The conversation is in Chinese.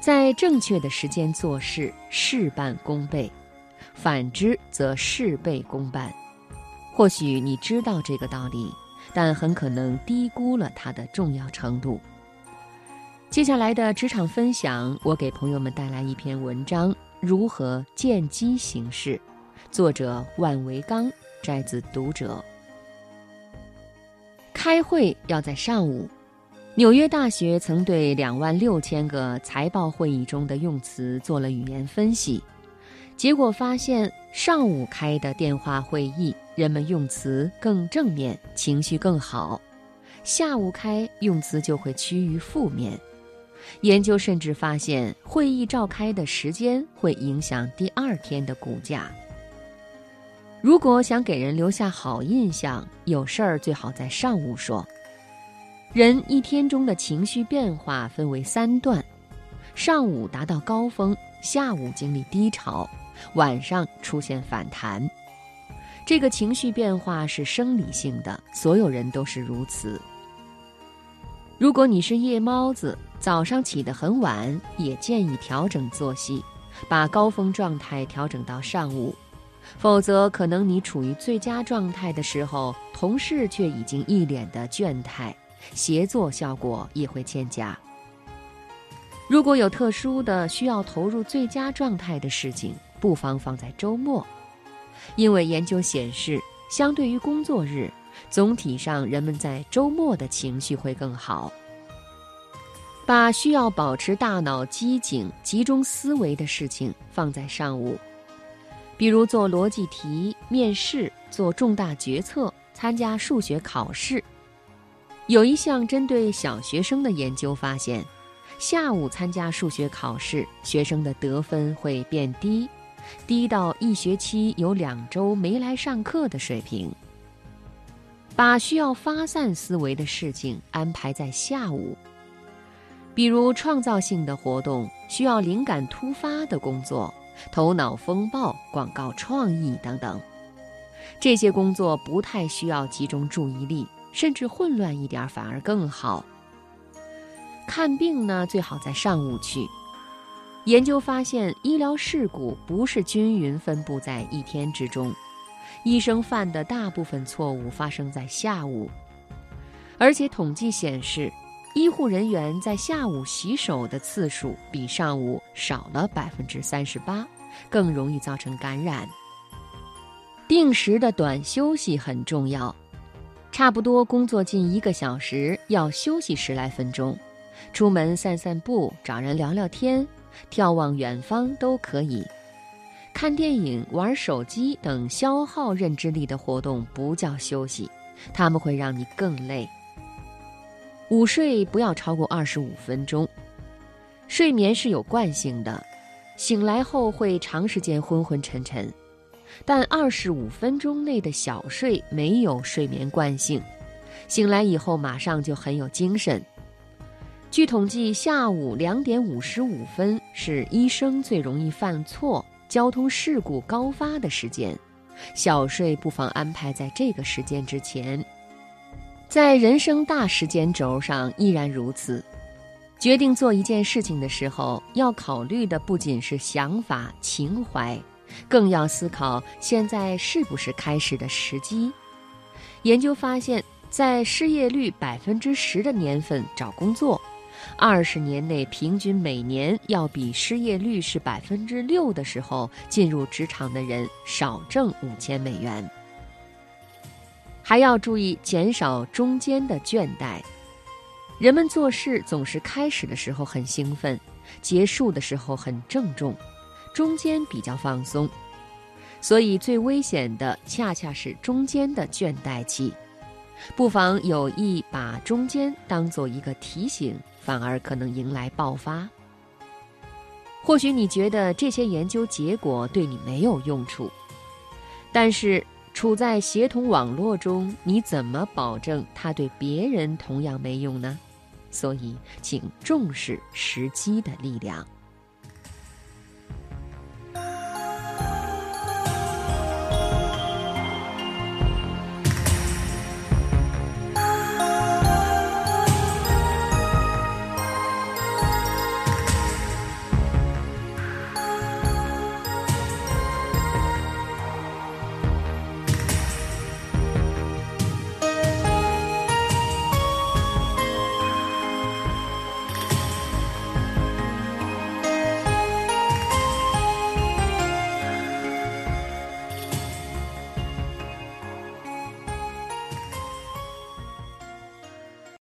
在正确的时间做事，事半功倍；反之，则事倍功半。或许你知道这个道理，但很可能低估了它的重要程度。接下来的职场分享，我给朋友们带来一篇文章：如何见机行事。作者万维刚，摘自《读者》。开会要在上午。纽约大学曾对两万六千个财报会议中的用词做了语言分析，结果发现，上午开的电话会议，人们用词更正面，情绪更好；下午开，用词就会趋于负面。研究甚至发现，会议召开的时间会影响第二天的股价。如果想给人留下好印象，有事儿最好在上午说。人一天中的情绪变化分为三段：上午达到高峰，下午经历低潮，晚上出现反弹。这个情绪变化是生理性的，所有人都是如此。如果你是夜猫子，早上起得很晚，也建议调整作息，把高峰状态调整到上午。否则，可能你处于最佳状态的时候，同事却已经一脸的倦态，协作效果也会欠佳。如果有特殊的需要投入最佳状态的事情，不妨放在周末，因为研究显示，相对于工作日。总体上，人们在周末的情绪会更好。把需要保持大脑机警、集中思维的事情放在上午，比如做逻辑题、面试、做重大决策、参加数学考试。有一项针对小学生的研究发现，下午参加数学考试，学生的得分会变低，低到一学期有两周没来上课的水平。把需要发散思维的事情安排在下午，比如创造性的活动、需要灵感突发的工作、头脑风暴、广告创意等等。这些工作不太需要集中注意力，甚至混乱一点反而更好。看病呢，最好在上午去。研究发现，医疗事故不是均匀分布在一天之中。医生犯的大部分错误发生在下午，而且统计显示，医护人员在下午洗手的次数比上午少了百分之三十八，更容易造成感染。定时的短休息很重要，差不多工作近一个小时要休息十来分钟，出门散散步、找人聊聊天、眺望远方都可以。看电影、玩手机等消耗认知力的活动不叫休息，他们会让你更累。午睡不要超过二十五分钟。睡眠是有惯性的，醒来后会长时间昏昏沉沉，但二十五分钟内的小睡没有睡眠惯性，醒来以后马上就很有精神。据统计，下午两点五十五分是医生最容易犯错。交通事故高发的时间，小睡不妨安排在这个时间之前。在人生大时间轴上依然如此。决定做一件事情的时候，要考虑的不仅是想法、情怀，更要思考现在是不是开始的时机。研究发现，在失业率百分之十的年份找工作。二十年内平均每年要比失业率是百分之六的时候进入职场的人少挣五千美元。还要注意减少中间的倦怠。人们做事总是开始的时候很兴奋，结束的时候很郑重，中间比较放松。所以最危险的恰恰是中间的倦怠期。不妨有意把中间当做一个提醒。反而可能迎来爆发。或许你觉得这些研究结果对你没有用处，但是处在协同网络中，你怎么保证它对别人同样没用呢？所以，请重视时机的力量。